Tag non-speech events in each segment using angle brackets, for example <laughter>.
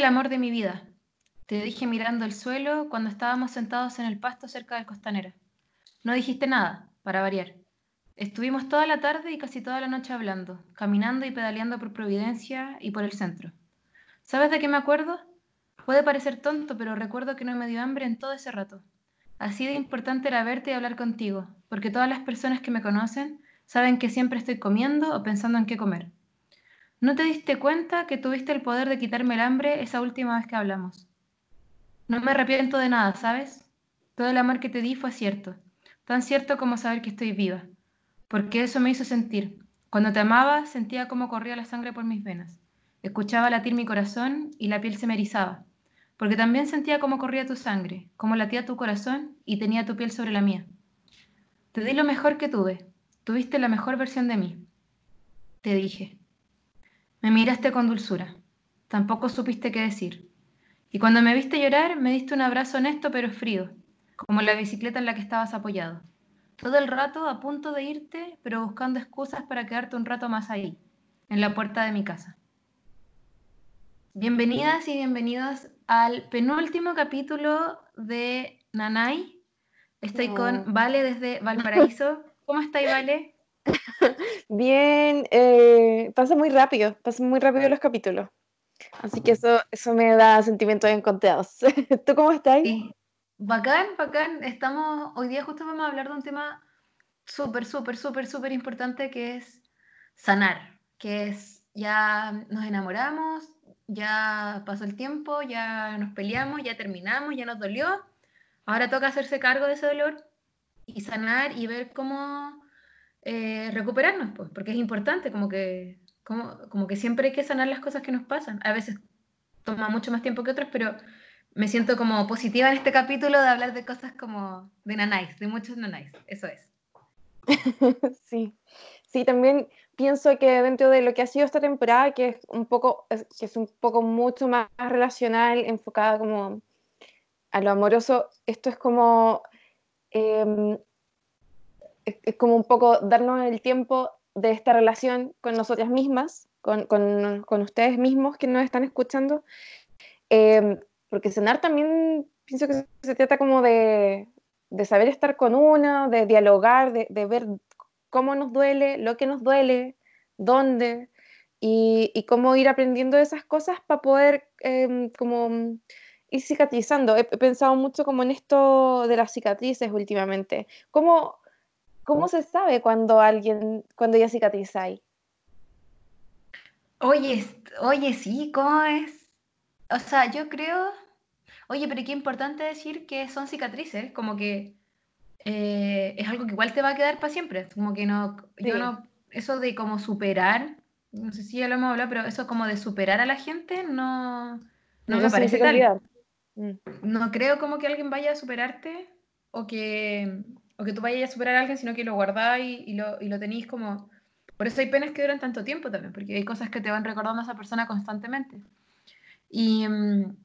El amor de mi vida, te dije mirando el suelo cuando estábamos sentados en el pasto cerca del costanera. No dijiste nada, para variar. Estuvimos toda la tarde y casi toda la noche hablando, caminando y pedaleando por Providencia y por el centro. ¿Sabes de qué me acuerdo? Puede parecer tonto, pero recuerdo que no me dio hambre en todo ese rato. Así de importante era verte y hablar contigo, porque todas las personas que me conocen saben que siempre estoy comiendo o pensando en qué comer. ¿No te diste cuenta que tuviste el poder de quitarme el hambre esa última vez que hablamos? No me arrepiento de nada, ¿sabes? Todo el amor que te di fue cierto, tan cierto como saber que estoy viva, porque eso me hizo sentir. Cuando te amaba, sentía cómo corría la sangre por mis venas. Escuchaba latir mi corazón y la piel se me erizaba, porque también sentía cómo corría tu sangre, cómo latía tu corazón y tenía tu piel sobre la mía. Te di lo mejor que tuve, tuviste la mejor versión de mí. Te dije. Me miraste con dulzura. Tampoco supiste qué decir. Y cuando me viste llorar, me diste un abrazo honesto pero frío, como la bicicleta en la que estabas apoyado. Todo el rato a punto de irte, pero buscando excusas para quedarte un rato más ahí, en la puerta de mi casa. Bienvenidas y bienvenidos al penúltimo capítulo de Nanay. Estoy con Vale desde Valparaíso. ¿Cómo estáis, Vale? <laughs> Bien, eh, pasa muy rápido, pasan muy rápido los capítulos. Así que eso, eso me da sentimientos encontrados. <laughs> ¿Tú cómo estás? Sí. Bacán, bacán. Estamos, hoy día justo vamos a hablar de un tema súper, súper, súper, súper importante que es sanar, que es ya nos enamoramos, ya pasó el tiempo, ya nos peleamos, ya terminamos, ya nos dolió. Ahora toca hacerse cargo de ese dolor y sanar y ver cómo eh, recuperarnos, pues, porque es importante, como que, como, como que siempre hay que sanar las cosas que nos pasan. A veces toma mucho más tiempo que otras, pero me siento como positiva en este capítulo de hablar de cosas como de nanáis, de muchos nanáis, eso es. <laughs> sí, sí, también pienso que dentro de lo que ha sido esta temporada, que es un poco, que es un poco mucho más relacional, enfocada como a lo amoroso, esto es como em, es, como un poco darnos el tiempo de esta relación con nosotras mismas, con, con, con ustedes mismos que nos están escuchando, eh, porque cenar también pienso que se trata como de, de saber estar con uno, de dialogar, de, de, ver cómo nos duele, lo que nos duele, dónde, y, y cómo ir aprendiendo esas cosas para poder eh, como ir cicatrizando. He, he, pensado mucho como en esto de las cicatrices últimamente. ¿Cómo, ¿Cómo se sabe cuando alguien, cuando ya cicatrizáis? Oye, oye, sí, ¿cómo es? O sea, yo creo, oye, pero qué importante decir que son cicatrices, como que eh, es algo que igual te va a quedar para siempre, como que no, sí. yo no, eso de como superar, no sé si ya lo hemos hablado, pero eso como de superar a la gente no, no, no me parece tal. Mm. No creo como que alguien vaya a superarte o que o que tú vayas a superar a alguien, sino que lo guardáis y, lo, y tenéis como... Por eso hay penas que duran tanto tiempo también, porque hay cosas que te van recordando a esa persona constantemente. Y, mm,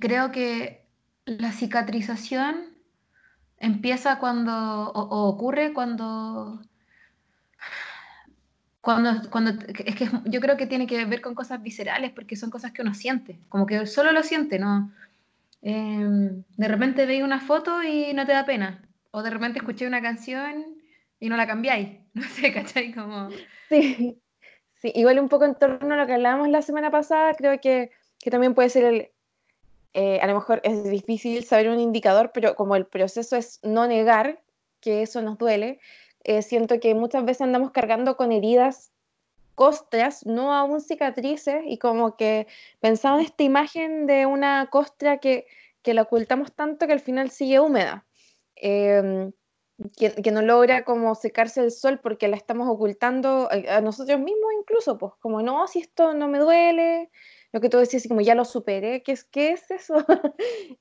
creo que la cicatrización empieza cuando, o, ocurre cuando, cuando, cuando, es que yo creo que tiene que ver con cosas viscerales, porque son cosas que uno siente, como que solo lo siente, ¿no? Eh, de repente veis una foto y no te da pena, o de repente escuché una canción y no la cambiáis. <laughs> No sé, ¿cachai? Como... Sí. sí, igual un poco en torno a lo que hablábamos la semana pasada, creo que, que también puede ser el... Eh, a lo mejor es difícil saber un indicador, pero como el proceso es no negar que eso nos duele, eh, siento que muchas veces andamos cargando con heridas costras, no aún cicatrices, y como que pensaba en esta imagen de una costra que, que la ocultamos tanto que al final sigue húmeda eh, que, que, no logra como secarse el sol porque la estamos ocultando a, a, nosotros mismos incluso, pues como no, si esto no me duele, lo que tú decías, como ya lo superé, ¿qué es, qué es eso? <laughs>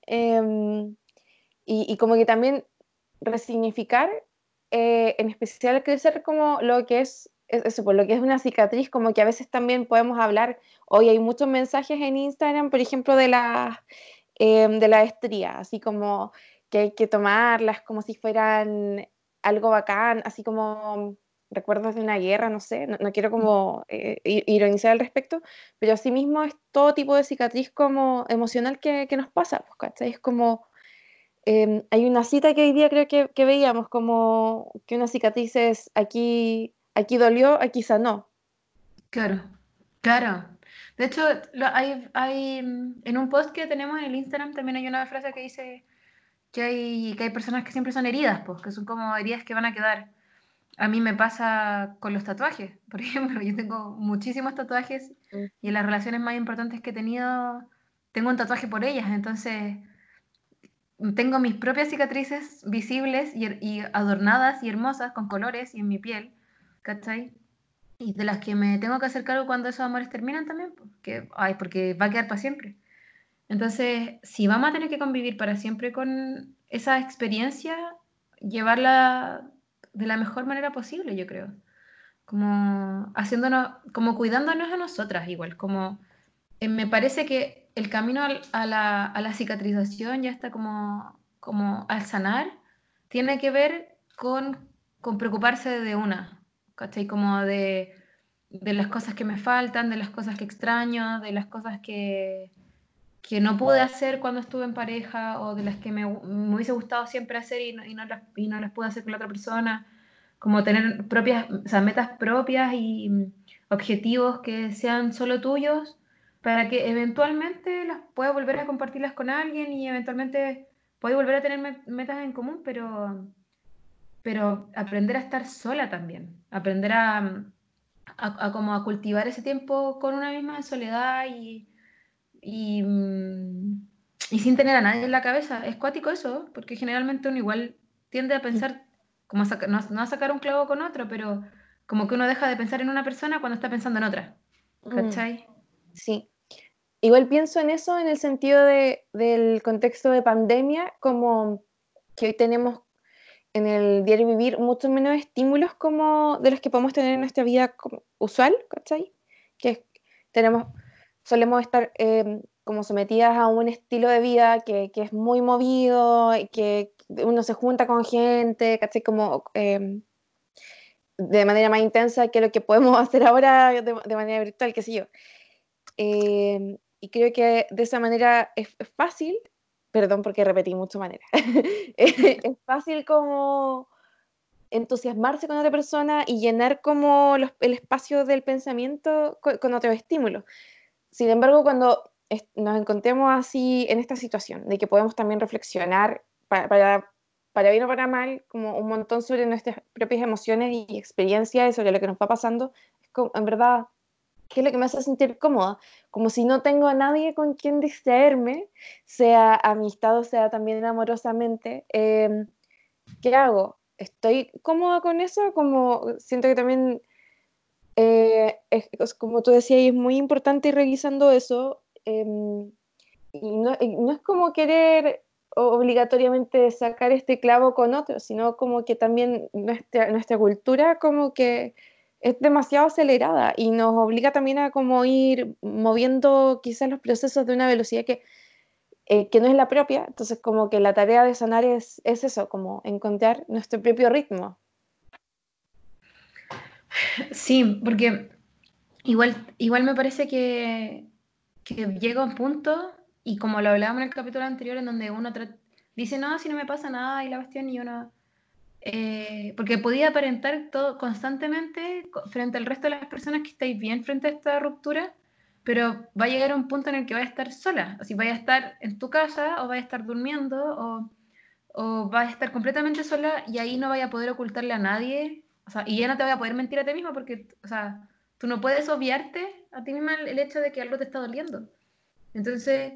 eh, y, y, como que también resignificar, eh, en especial crecer como lo que es eso, por lo que es una cicatriz, como que a veces también podemos hablar, hoy hay muchos mensajes en Instagram, por ejemplo, de la, eh, de la estría, así como que hay que tomarlas como si fueran algo bacán, así como recuerdos de una guerra, no sé, no, quiero como eh, ironizar al respecto, pero asimismo es todo tipo de cicatriz como emocional que, que nos pasa, pues, ¿cachai? Es como, em, hay una cita que hoy día creo que, que, veíamos, como que una cicatriz es aquí, aquí dolió, aquí sanó. Claro, claro. De hecho, hay, hay, mm, en un post que tenemos en el Instagram también hay una frase que dice que hay, que hay personas que siempre son heridas, pues, que son como heridas que van a quedar. A mí me pasa con los tatuajes, <laughs> por ejemplo, yo tengo muchísimos tatuajes mm. y en las relaciones más importantes que he tenido tengo un tatuaje por ellas, entonces tengo mis propias cicatrices visibles y, y adornadas y hermosas con colores y en mi piel, ¿cachai? Y de las que me tengo que hacer cargo cuando esos amores terminan también, porque, ay, porque va a quedar para siempre. Entonces, si vamos a tener que convivir para siempre con esa experiencia, llevarla de la mejor manera posible, yo creo. Como haciéndonos, como cuidándonos a nosotras igual, como eh, me parece que el camino a, la, a, la, cicatrización ya está como, como al sanar, tiene que ver con, con preocuparse de una, ¿cachai? Como de, de, las cosas que me faltan, de las cosas que extraño, de las cosas que, que no pude hacer cuando estuve en pareja o de las que me, me hubiese gustado siempre hacer y no, y no, las, y no las pude hacer con la otra persona. Como tener propias, o sea, metas propias y objetivos que sean solo tuyos para que eventualmente las puedas volver a compartirlas con alguien y eventualmente puedas volver a tener metas en común, pero pero aprender a estar sola también, aprender a, a, como a cultivar ese tiempo con una misma en soledad y, y, mm, y, sin tener a nadie en la cabeza. Es cuático eso, porque generalmente uno igual tiende a pensar, como no, a sacar un clavo con otro, pero como que uno deja de pensar en una persona cuando está pensando en otra. Mm. ¿Cachai? Sí. Igual pienso en eso en el sentido de, del contexto de pandemia, como que hoy tenemos en el diario vivir mucho menos estímulos como de los que podemos tener en nuestra vida usual, ¿cachai? Que tenemos, solemos estar em, como sometidas a un estilo de vida que, que, es muy movido, que uno se junta con gente, ¿cachai? Como em, de manera más intensa que lo que podemos <laughs> hacer ahora de, de manera virtual, qué sé yo. Em, y creo que de esa manera es, es fácil perdón porque repetí mucho manera, <laughs> es fácil como entusiasmarse con otra persona y llenar como el espacio del pensamiento con, otro estímulo. Sin embargo, cuando nos encontremos así en esta situación, de que podemos también reflexionar para, para, bien o para mal, como un montón sobre nuestras propias emociones y experiencias, sobre lo que nos va pasando, es como, en verdad, ¿qué es lo que me hace sentir cómoda? Como si no tengo a nadie con quien distraerme, sea amistad o sea también amorosamente. Em, ¿Qué hago? ¿Estoy cómoda con eso? Como siento que también, eh, es, como tú decías, es muy importante ir revisando eso. Em, y no, es como querer obligatoriamente sacar este clavo con otro, sino como que también nuestra, nuestra cultura como que es demasiado acelerada y nos obliga también a como ir moviendo quizás los procesos de una velocidad que, eh, que no es la propia. Entonces como que la tarea de sanar es, es eso, como encontrar nuestro propio ritmo. Sí, porque igual, igual me parece que, que llega un punto, y como lo hablábamos en el capítulo anterior, en donde uno dice, no, si no me pasa nada, y la cuestión, y uno eh, porque podía aparentar todo constantemente frente al resto de las personas que estáis bien frente a esta ruptura, pero va a llegar un punto en el que vais a estar sola, así vaya a estar en tu casa o vais a estar durmiendo o, o vais a estar completamente sola y ahí no vaya a poder ocultarle a nadie, y ya no te voy a poder mentir a ti misma porque, o sea, tú no puedes obviarte a ti misma el, hecho de que algo te está doliendo. Entonces,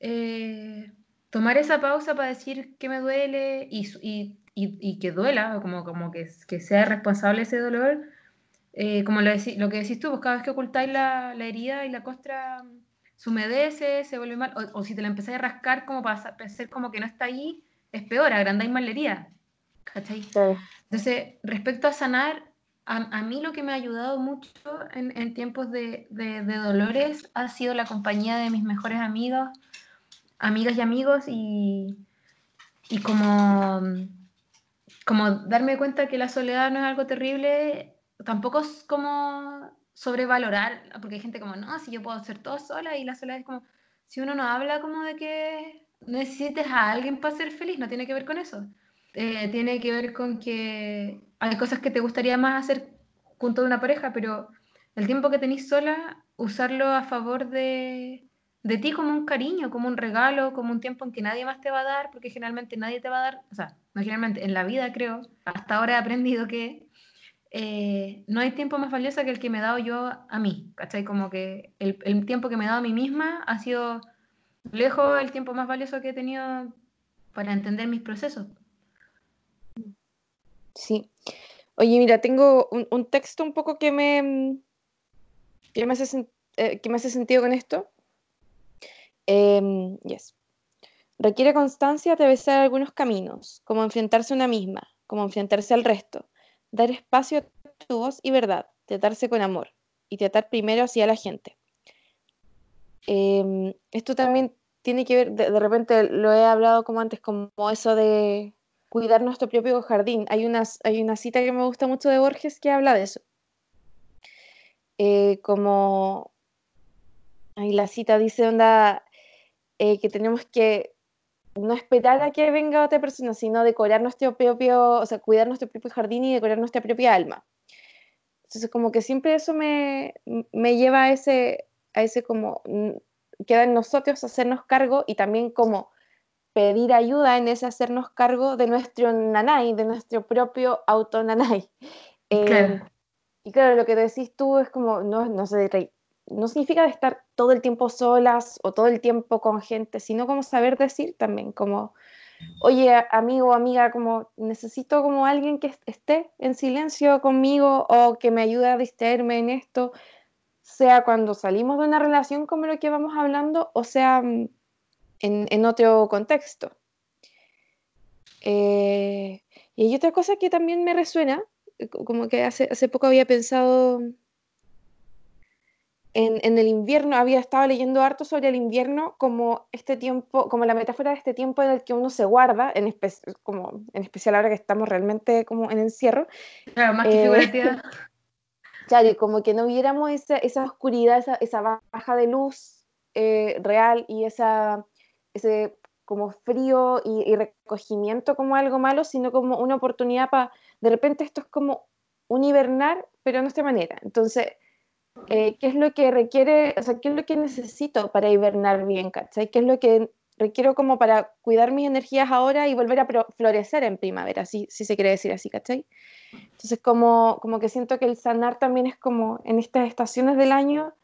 eh, tomar esa pausa para decir que me duele y, y y, que duela, como, como que, que sea responsable ese dolor, eh, como lo, lo, que decís tú, pues cada vez que ocultáis la, la, herida y la costra se humedece, se vuelve mal, o, si te la empezáis a rascar como para hacer como que no está ahí, es peor, agrandáis más la herida. ¿Cachai? Entonces, respecto a sanar, a, a, mí lo que me ha ayudado mucho en, en tiempos de, de, de, dolores ha sido la compañía de mis mejores amigos, amigas y amigos, y, y como como darme cuenta que la soledad no es algo terrible tampoco es como sobrevalorar, porque hay gente como, no, si yo puedo hacer todo sola y la soledad es como, si uno no habla como de que necesites a alguien para ser feliz, no tiene que ver con eso. Eh, tiene que ver con que hay cosas que te gustaría más hacer junto de una pareja, pero el tiempo que tenés sola, usarlo a favor de, de ti como un cariño, como un regalo, como un tiempo en que nadie más te va a dar, porque generalmente nadie te va a dar, o sea, no generalmente, en la vida creo, hasta ahora he aprendido que eh, no hay tiempo más valioso que el que me he dado yo a mí, ¿cachai? Como que el, el, tiempo que me he dado a mí misma ha sido lejos el tiempo más valioso que he tenido para entender mis procesos. Sí. Oye, mira, tengo un, un texto un poco que me, que me, hace, eh, que me hace sentido con esto. Eh, yes. Requiere constancia atravesar algunos caminos, como enfrentarse a una misma, como enfrentarse al resto, dar espacio a tu voz y verdad, tratarse con amor y tratar primero hacia la gente. Eh, esto también tiene que ver, de, de, repente lo he hablado como antes, como eso de cuidar nuestro propio jardín. Hay una, hay una cita que me gusta mucho de Borges que habla de eso. Eh, como, ahí la cita dice, onda, eh, que tenemos que no esperar a que venga otra persona, sino decorar nuestro propio, o sea, cuidar nuestro propio jardín y decorar nuestra propia alma. Entonces, como que siempre eso me, me lleva a ese, a ese como, queda en nosotros hacernos cargo y también como pedir ayuda en ese hacernos cargo de nuestro nanay, de nuestro propio auto nanay. <laughs> Eh, claro. Y claro, lo que decís tú es como, no, no sé, no significa estar todo el tiempo solas o todo el tiempo con gente, sino como saber decir también, como, oye, amigo o amiga, como necesito como alguien que esté en silencio conmigo o que me ayude a distraerme en esto, sea cuando salimos de una relación como lo que vamos hablando, o sea mm, en, en otro contexto. Eh, y hay otra cosa que también me resuena, como que hace, hace poco había pensado en, en, el invierno, había estado leyendo harto sobre el invierno como este tiempo, como la metáfora de este tiempo en el que uno se guarda, en, espe como, en especial ahora que estamos realmente como en encierro. Claro, más que eh, <laughs> Claro, como que no viéramos esa, esa oscuridad, esa, esa, baja de luz eh, real y esa, ese como frío y, y, recogimiento como algo malo, sino como una oportunidad para, de repente esto es como un hibernar, pero de nuestra manera. Entonces, eh, qué es lo que requiere, o sea, qué es lo que necesito para hibernar bien, ¿cachai? ¿Qué es lo que requiero como para cuidar mis energías ahora y volver a florecer en primavera, si, si se quiere decir así, ¿cachai? Entonces, como, como que siento que el sanar también es como en estas estaciones del año,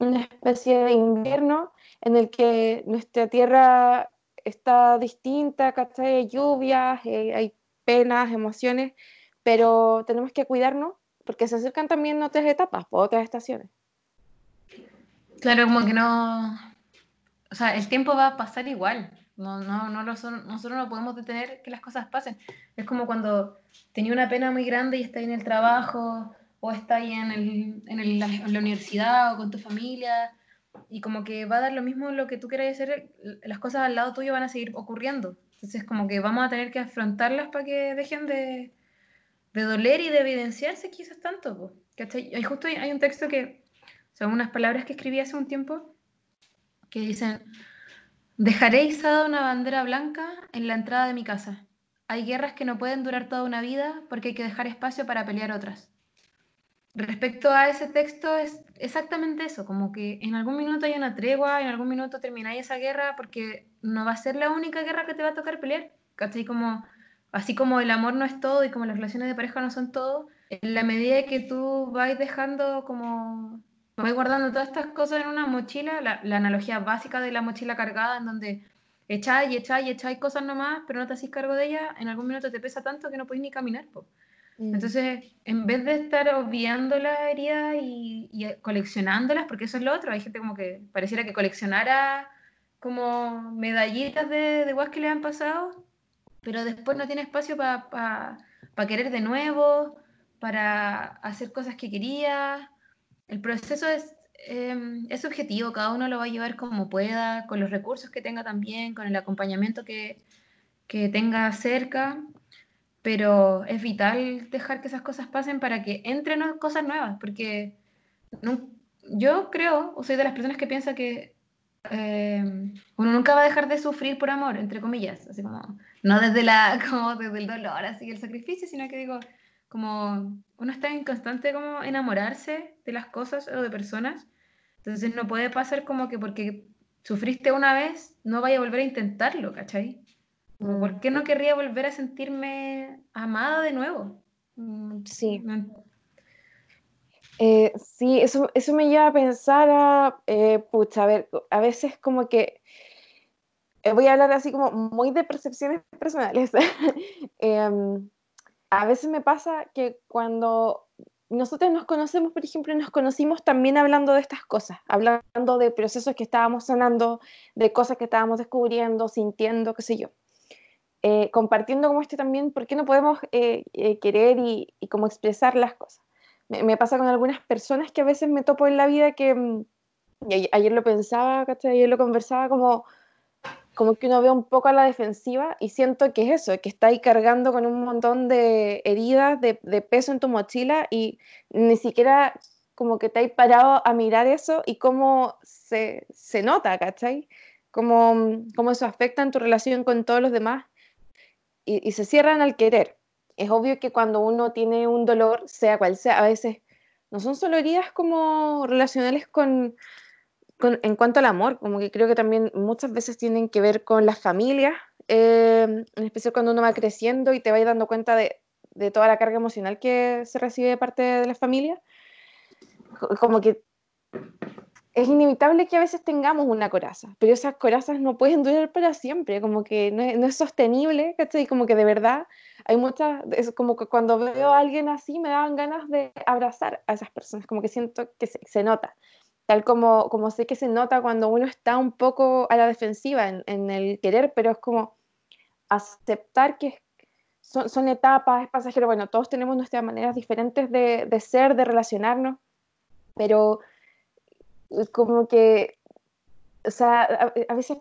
una especie de invierno en el que nuestra tierra está distinta, ¿cachai? Hay lluvias, eh, hay penas, emociones, pero tenemos que cuidarnos porque se acercan también otras etapas, otras estaciones. Claro, como que no, o sea, el tiempo va a pasar igual, no, no, no nosotros no podemos detener que las cosas pasen. Es como cuando tenía una pena muy grande y está en el trabajo, o está ahí en, el, en, la universidad o con tu familia, y como que va a dar lo mismo lo que tú quieras hacer, las cosas al lado tuyo van a seguir ocurriendo. Entonces, como que vamos a tener que afrontarlas para que dejen de, de doler y de evidenciarse quizás tanto. ¿cachai? justo hay un texto que son unas palabras que escribí hace un tiempo que dicen, dejaré izada una bandera blanca en la entrada de mi casa. Hay guerras que no pueden durar toda una vida porque hay que dejar espacio para pelear otras. Respecto a ese texto es exactamente eso, como que en algún minuto hay una tregua, en algún minuto termináis esa guerra porque no va a ser la única guerra que te va a tocar pelear, ¿cachai? Como así como el amor no es todo y como las relaciones de pareja no son todo, en la medida que tú vas dejando como, vas guardando todas estas cosas en una mochila, la, analogía básica de la mochila cargada, en donde echáis y echáis y echáis cosas nomás, pero no te haces cargo de ellas, en algún minuto te pesa tanto que no puedes ni caminar. Mm. Entonces, en vez de estar obviando las heridas y, y, coleccionándolas, porque eso es lo otro, hay gente como que pareciera que coleccionara como medallitas de, de guas que le han pasado, pero después no tiene espacio para pa, querer de nuevo, para hacer cosas que quería. El proceso es, eh, es subjetivo, cada uno lo va a llevar como pueda, con los recursos que tenga también, con el acompañamiento que, que tenga cerca, pero es vital dejar que esas cosas pasen para que entren cosas nuevas, porque yo creo, o soy de las personas que piensa que eh, uno nunca va a dejar de sufrir por amor, entre comillas, así como, no desde, la, <laughs> como desde el dolor, así el sacrificio, sino que digo, como uno está en constante como enamorarse de las cosas o de personas, entonces no puede pasar como que porque sufriste una vez, no vaya a volver a intentarlo, ¿cachai? ¿Por qué no mm. querría volver a sentirme amada de nuevo? Mm, sí. Eh, sí, eso, eso me lleva a pensar a, eh, pucha, a ver, a veces como que, eh, voy a hablar así como muy de percepciones personales. <laughs> Em, a veces me pasa que cuando nosotros nos conocemos, por ejemplo, nos conocimos también hablando de estas cosas, hablando de procesos que estábamos sanando, de cosas que estábamos descubriendo, sintiendo, qué sé yo. Eh, compartiendo como este también, ¿por qué no podemos eh, eh, querer y, y, como expresar las cosas? Me, pasa con algunas personas que a veces me topo en la vida que, mm, ayer lo pensaba, ayer lo conversaba, como, como que uno ve un poco a la defensiva y siento que es eso, que está ahí cargando con un montón de heridas, de, peso en tu mochila y ni siquiera como que te hay parado a mirar eso y cómo se, se nota, ¿cachai? Cómo, cómo eso afecta en tu relación con todos los demás y, se cierran al querer. Es obvio que cuando uno tiene un dolor, sea cual sea, a veces no son solo heridas como relacionales con, en cuanto al amor, como que creo que también muchas veces tienen que ver con las familias, eh, en especial cuando uno va creciendo y te va dando cuenta de, de, toda la carga emocional que se recibe de parte de la familia. Como que es inevitable que a veces tengamos una coraza, pero esas corazas no pueden durar para siempre, como que no es, no es sostenible, ¿cachai? Como que de verdad hay muchas, es como que cuando veo a alguien así me dan ganas de abrazar a esas personas, como que siento que se, se nota, tal como, como sé que se nota cuando uno está un poco a la defensiva en, en el querer, pero es como aceptar que son, son, etapas, es pasajero, bueno, todos tenemos nuestras maneras diferentes de, de ser, de relacionarnos, pero como que, o sea, a, veces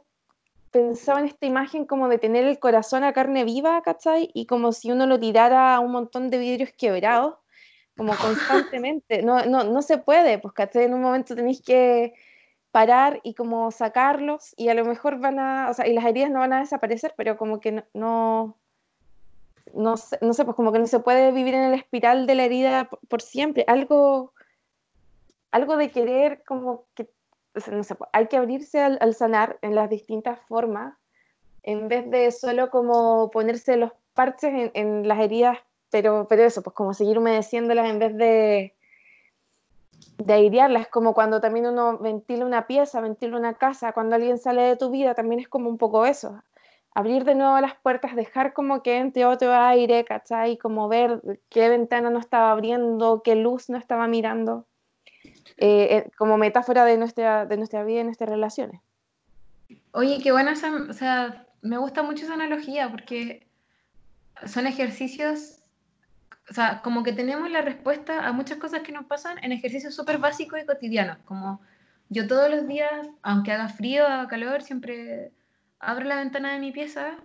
pensaba en esta imagen como de tener el corazón a carne viva, ¿cachai? Y como si uno lo tirara a un montón de vidrios quebrados, como constantemente. No, no, no se puede, pues, ¿cachai? En un momento tenéis que parar y como sacarlos y a lo mejor van a, o sea, y las heridas no van a desaparecer, pero como que no, no, no, sé, no sé, pues como que no se puede vivir en el espiral de la herida por, por siempre. Algo algo de querer como que, no sé, hay que abrirse al, sanar en las distintas formas, en vez de solo como ponerse los parches en, las heridas, pero, pero eso, pues como seguir humedeciéndolas en vez de, de airearlas, como cuando también uno ventila una pieza, ventila una casa, cuando alguien sale de tu vida, también es como un poco eso. Abrir de nuevo las puertas, dejar como que entre otro aire, ¿cachai? Como ver qué ventana no estaba abriendo, qué luz no estaba mirando. Eh, eh, como metáfora de nuestra, de nuestra vida y nuestras relaciones. Oye, qué buena, o sea, me gusta mucho esa analogía porque son ejercicios, o sea, como que tenemos la respuesta a muchas cosas que nos pasan en ejercicios súper básicos y cotidianos, como yo todos los días, aunque haga frío, haga calor, siempre abro la ventana de mi pieza,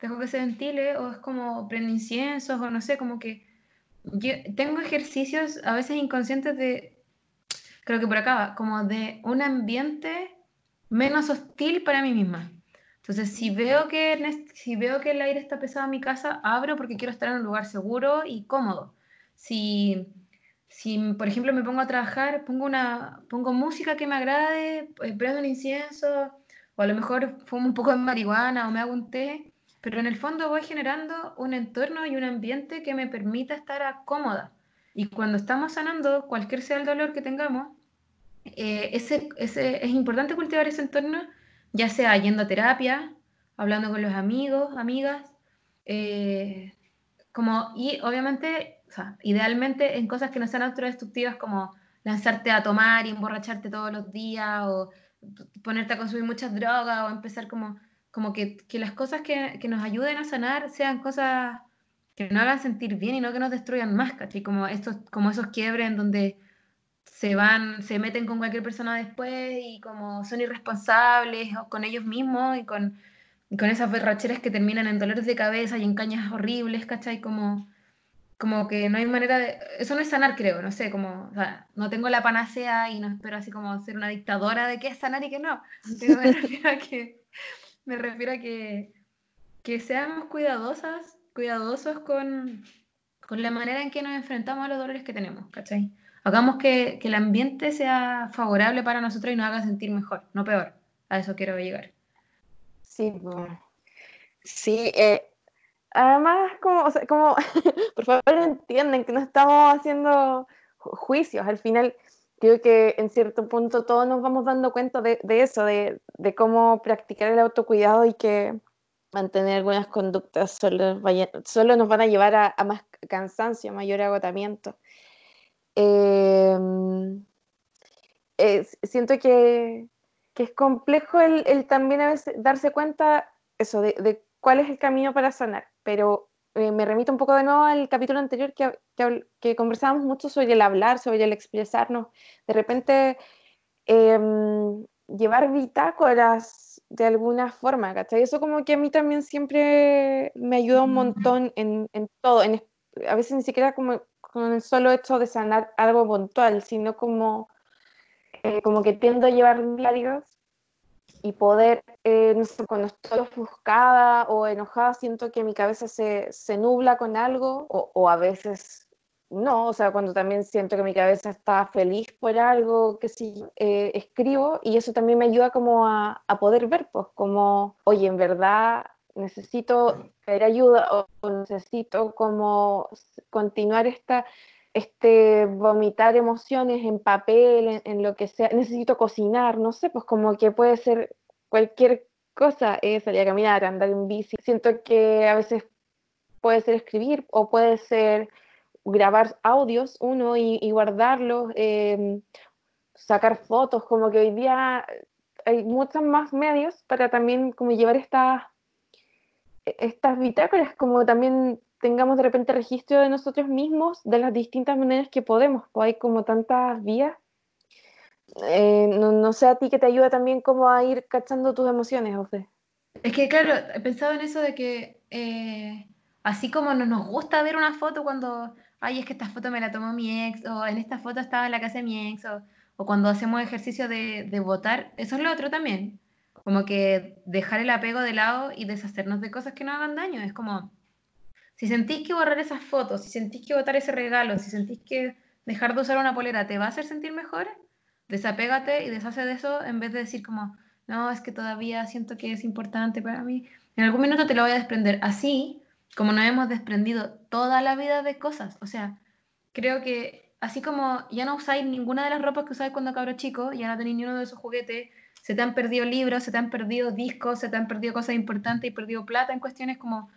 dejo que se ventile, o es como prendo inciensos, o no sé, como que yo tengo ejercicios a veces inconscientes de creo que por acá como de un ambiente menos hostil para mí misma. Entonces, si veo, que, si veo que el aire está pesado en mi casa, abro porque quiero estar en un lugar seguro y cómodo. Si, si por ejemplo, me pongo a trabajar, pongo, una, pongo música que me agrade, pues, prendo un incienso, o a lo mejor fumo un poco de marihuana o me hago un té, pero en el fondo voy generando un entorno y un ambiente que me permita estar cómoda. Y cuando estamos sanando, cualquier sea el dolor que tengamos, eh, ese, es importante cultivar ese entorno, ya sea yendo a terapia, hablando con los amigos, amigas, eh, como, y obviamente, idealmente en cosas que no sean autodestructivas como lanzarte a tomar y emborracharte todos los días o ponerte a consumir muchas drogas o empezar como, como que, que las cosas que, que, nos ayuden a sanar sean cosas que nos hagan sentir bien y no que nos destruyan más, ¿cachai? Como, estos, como esos quiebres en donde se van, se meten con cualquier persona después y como son irresponsables o con ellos mismos y con, con esas berracheras que terminan en dolores de cabeza y en cañas horribles, ¿cachai? Como, como que no hay manera de... Eso no es sanar, creo, no sé, como, o sea, no tengo la panacea y no espero así como ser una dictadora de qué es sanar y qué no. me <laughs> refiero a que, me refiero a que, que seamos cuidadosas, cuidadosos con, con la manera en que nos enfrentamos a los dolores que tenemos, ¿cachai? Hagamos que, que el ambiente sea favorable para nosotros y nos haga sentir mejor, no peor. A eso quiero llegar. Sí, sí. Eh, además, como, como <laughs> por favor entienden que no estamos haciendo juicios. Al final, creo que en cierto punto todos nos vamos dando cuenta de, eso, de, cómo practicar el autocuidado y que mantener algunas conductas solo, solo nos van a llevar a, más cansancio, mayor agotamiento. Em, siento que, que es complejo el, también a veces darse cuenta eso de, cuál es el camino para sanar, pero eh, me remito un poco de nuevo al capítulo anterior que, que, conversábamos mucho sobre el hablar, sobre el expresarnos. De repente, em, llevar bitácoras de alguna forma, ¿cachai? Eso como que a mí también siempre me ayuda un montón en, en todo, en, a veces ni siquiera como con el solo hecho de sanar algo puntual, sino como eh, como que tiendo a llevar diarios y poder, eh, no sé, cuando estoy ofuscada o enojada, siento que mi cabeza se, se nubla con algo, o, o, a veces no, o sea, cuando también siento que mi cabeza está feliz por algo que sí eh, escribo, y eso también me ayuda como a, a, poder ver, pues, como, oye, en verdad necesito pedir ayuda o necesito como continuar esta este, vomitar emociones en papel, en, lo que sea, necesito cocinar, no sé, pues como que puede ser cualquier cosa, eh, salir a caminar, andar en bici. Siento que a veces puede ser escribir o puede ser grabar audios uno y, guardarlos, em, sacar fotos, como que hoy día hay muchos más medios para también como llevar estas estas bitácoras, como también tengamos de repente registro de nosotros mismos de las distintas maneras que podemos, pues hay como tantas vías. Eh, no, sé a ti que te ayuda también como a ir cachando tus emociones, José. Es que claro, he pensado en eso de que eh, así como no nos gusta ver una foto cuando, ay, es que esta foto me la tomó mi ex, o en esta foto estaba en la casa de mi ex, o, o cuando hacemos ejercicio de, de votar, eso es lo otro también. Como que dejar el apego de lado y deshacernos de cosas que no hagan daño. Es como, si sentís que borrar esas fotos, si sentís que botar ese regalo, si sentís que dejar de usar una polera te va a hacer sentir mejor, desapégate y deshace de eso en vez de decir como, no, es que todavía siento que es importante para mí. En algún minuto te lo voy a desprender. Así como nos hemos desprendido toda la vida de cosas. O sea, creo que así como ya no usáis ninguna de las ropas que usáis cuando cabro chico, ya no tenéis ni uno de esos juguetes, se te han perdido libros, se te han perdido discos, se te han perdido cosas importantes y perdido plata en cuestiones como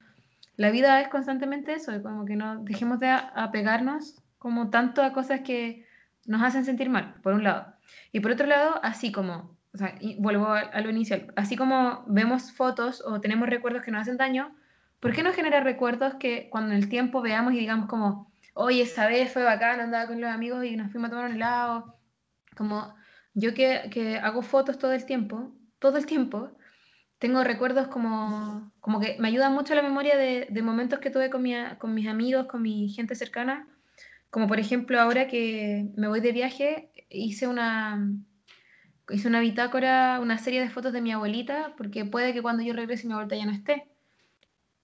la vida es constantemente eso, como que no dejemos de apegarnos como tanto a cosas que nos hacen sentir mal, por un lado. Y por otro lado, así como, o sea, vuelvo a, lo inicial, así como vemos fotos o tenemos recuerdos que nos hacen daño, ¿por qué no generar recuerdos que cuando en el tiempo veamos y digamos como, oye, esa vez fue bacán, andaba con los amigos y nos fuimos a tomar un helado? Como yo que, que hago fotos todo el tiempo, todo el tiempo, tengo recuerdos como, como que me ayuda mucho la memoria de, de momentos que tuve con, mi, con mis amigos, con mi gente cercana. Como por ejemplo ahora que me voy de viaje, hice una, hice una bitácora, una serie de fotos de mi abuelita, porque puede que cuando yo regrese mi abuelita ya no esté.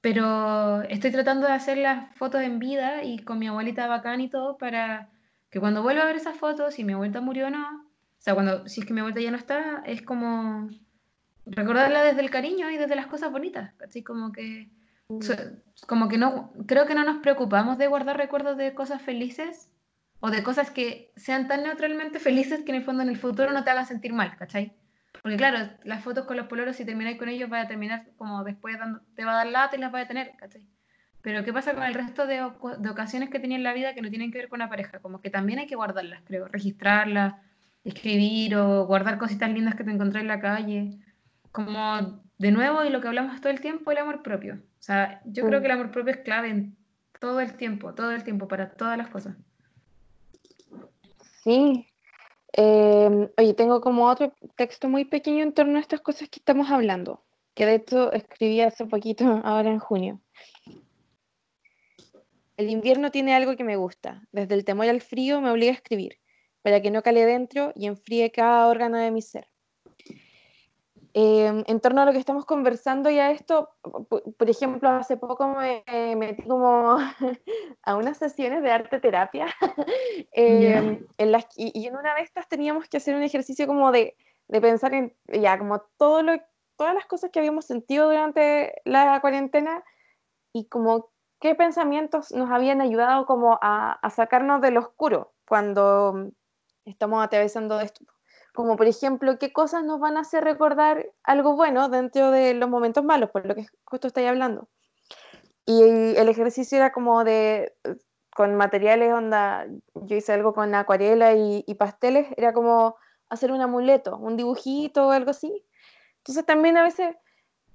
Pero estoy tratando de hacer las fotos en vida y con mi abuelita bacán y todo para que cuando vuelva a ver esas fotos, si mi abuelita murió o no, sea, cuando, si es que mi abuelita ya no está, es como recordarla desde el cariño y desde las cosas bonitas, así como que mm. como que no creo que no nos preocupamos de guardar recuerdos de cosas felices o de cosas que sean tan neutralmente felices que en el fondo en el futuro no te hagan sentir mal, ¿cachai? Porque claro, las fotos con los poloros si termináis con ellos va a terminar como después dando, te va a dar lata y las va a tener, ¿cachai? Pero ¿qué pasa con el resto de, de ocasiones que tenía en la vida que no tienen que ver con la pareja? Como que también hay que guardarlas, creo, registrarlas, escribir o guardar cositas lindas que te encontré en la calle como de nuevo y lo que hablamos todo el tiempo, el amor propio. O sea, yo creo mm. que el amor propio es clave en todo el tiempo, todo el tiempo, para todas las cosas. Sí. Em, oye, tengo como otro texto muy pequeño en torno a estas cosas que estamos hablando. que de hecho escribí hace poquito, <laughs> ahora en junio. El invierno tiene algo que me gusta. Desde el temor al frío me obliga a escribir, para que no cale dentro y enfríe cada órgano de mi ser. Em, en torno a lo que estamos conversando y a esto, por ejemplo, hace poco me metí como <laughs> a unas sesiones de arte terapia <laughs> em, en las, y, en una de estas teníamos que hacer un ejercicio como de, de pensar en ya como todo lo, todas las cosas que habíamos sentido durante la cuarentena y como qué pensamientos nos habían ayudado como a, a sacarnos del oscuro cuando estamos atravesando esto como por ejemplo, qué cosas nos van a hacer recordar algo bueno dentro de los momentos malos, por lo que justo estoy hablando. Y el ejercicio era como de, con materiales, onda, yo hice algo con acuarela y, pasteles, era como hacer un amuleto, un dibujito o algo así. Entonces también a veces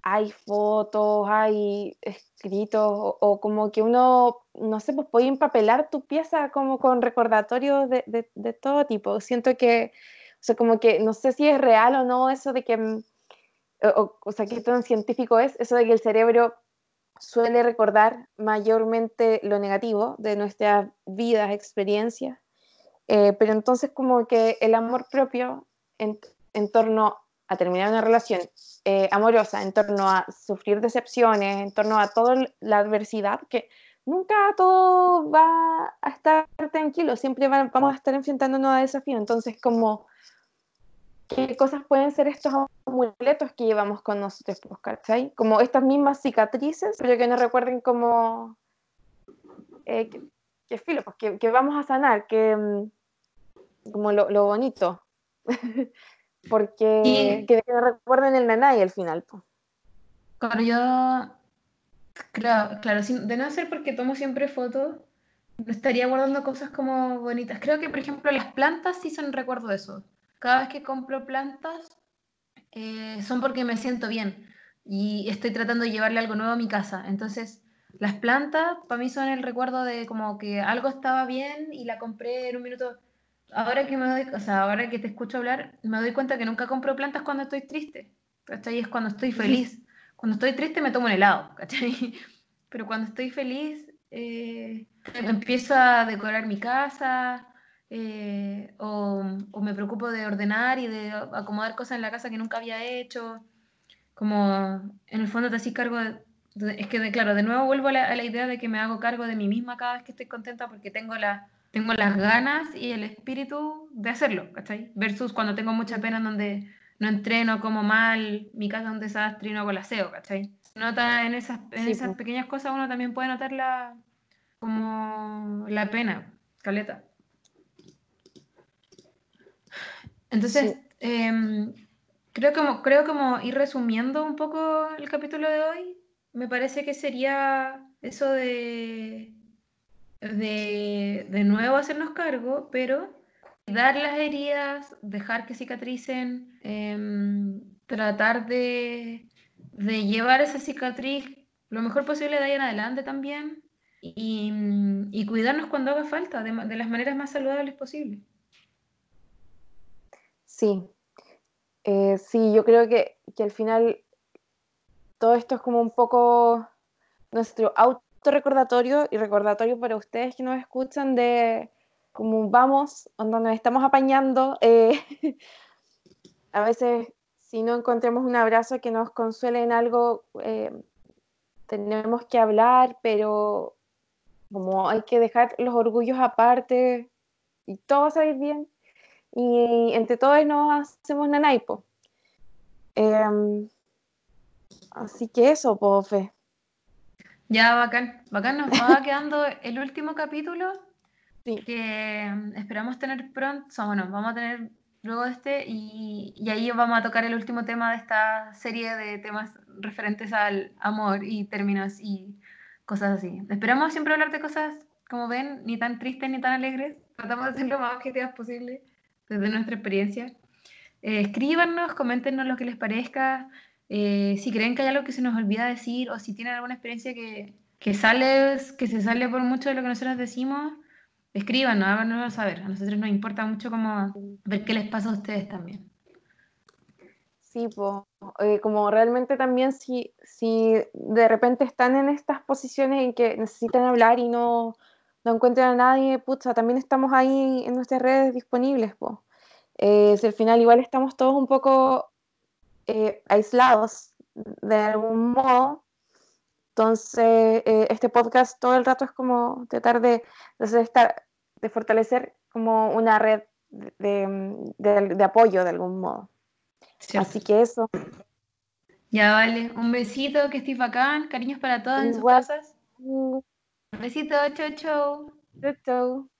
hay fotos, hay escritos, o, como que uno, no sé, pues puede empapelar tu pieza como con recordatorios de, de, de todo tipo. Siento que o sea, como que no sé si es real o no eso de que, mm, o, sea, qué tan científico es eso de que el cerebro suele recordar mayormente lo negativo de nuestras vidas, experiencias, eh, pero entonces como que el amor propio en, torno a terminar una relación eh, amorosa, en torno a sufrir decepciones, en torno a toda la adversidad, que nunca todo va a estar tranquilo, siempre vamos a estar enfrentándonos a desafíos, entonces como qué cosas pueden ser estos amuletos que llevamos con nosotros, ¿cachai? Como estas mismas cicatrices, pero que nos recuerden como eh, que, filo, pues que, vamos a sanar, que mm, como lo, bonito. <laughs> Porque que, nos recuerden el nanay al final. Pues. Claro, yo claro, claro, de no ser porque tomo siempre fotos, estaría guardando cosas como bonitas. Creo que, por ejemplo, las plantas sí son recuerdo de eso cada vez que compro plantas eh, son porque me siento bien y estoy tratando de llevarle algo nuevo a mi casa. Entonces, las plantas para mí son el recuerdo de como que algo estaba bien y la compré en un minuto. Ahora que me doy, o sea, ahora que te escucho hablar, me doy cuenta que nunca compro plantas cuando estoy triste. ¿Cachai? Es cuando estoy feliz. Cuando estoy triste me tomo un helado, ¿cachai? <laughs> Pero cuando estoy feliz, eh, empiezo a decorar mi casa, eh, o, me preocupo de ordenar y de acomodar cosas en la casa que nunca había hecho. Como en el fondo te haces cargo de, es que de, claro, de nuevo vuelvo a la, idea de que me hago cargo de mí misma cada vez que estoy contenta porque tengo, la, tengo las ganas y el espíritu de hacerlo, ¿cachai? Versus cuando tengo mucha pena en donde no entreno, como mal, mi casa es un desastre y no hago el aseo, ¿cachai? Nota en esas, en esas pequeñas cosas uno también puede notar la, como la pena, caleta. Entonces, em, creo, como, creo como ir resumiendo un poco el capítulo de hoy, me parece que sería eso de, de, de nuevo hacernos cargo, pero dar las heridas, dejar que cicatricen, em, tratar de, de, llevar esa cicatriz lo mejor posible de ahí en adelante también y, y cuidarnos cuando haga falta, de, las maneras más saludables posibles. Sí, eh, sí, yo creo que, al final todo esto es como un poco nuestro autorrecordatorio y recordatorio para ustedes que nos escuchan de cómo vamos, donde nos estamos apañando. Eh, <laughs> a veces, si no encontramos un abrazo que nos consuele en algo, eh, tenemos que hablar, pero como hay que dejar los orgullos aparte y todo va a salir bien y entre todos nos hacemos nanaipo. Em, así que eso, pofe. Ya, bacán. Bacán, nos va <laughs> quedando el último capítulo que em, esperamos tener pronto, bueno, vamos a tener luego este y, y, ahí vamos a tocar el último tema de esta serie de temas referentes al amor y términos y cosas así. Esperamos siempre hablar de cosas, como ven, ni tan tristes ni tan alegres. Tratamos de ser lo más objetivas posible desde nuestra experiencia. Eh, escríbanos, coméntenos lo que les parezca, eh, si creen que hay algo que se nos olvida decir o si tienen alguna experiencia que, que, sale, que se sale por mucho de lo que nosotros decimos, escríbanos, háganoslo saber. A nosotros nos importa mucho como ver qué les pasa a ustedes también. Sí, pues, como realmente también si, si de repente están en estas posiciones en que necesitan hablar y no, no encuentran a nadie, pucha, también estamos ahí en nuestras redes disponibles, pues. si al final igual estamos todos un poco eh, aislados de algún modo, entonces eh, este podcast todo el rato es como tratar de, de, estar, de fortalecer como una red de, de apoyo de algún modo. Así que eso. Ya vale, un besito, que estés bacán, cariños para todas en sus casas. Un besito, chau, chau. Chau, chau.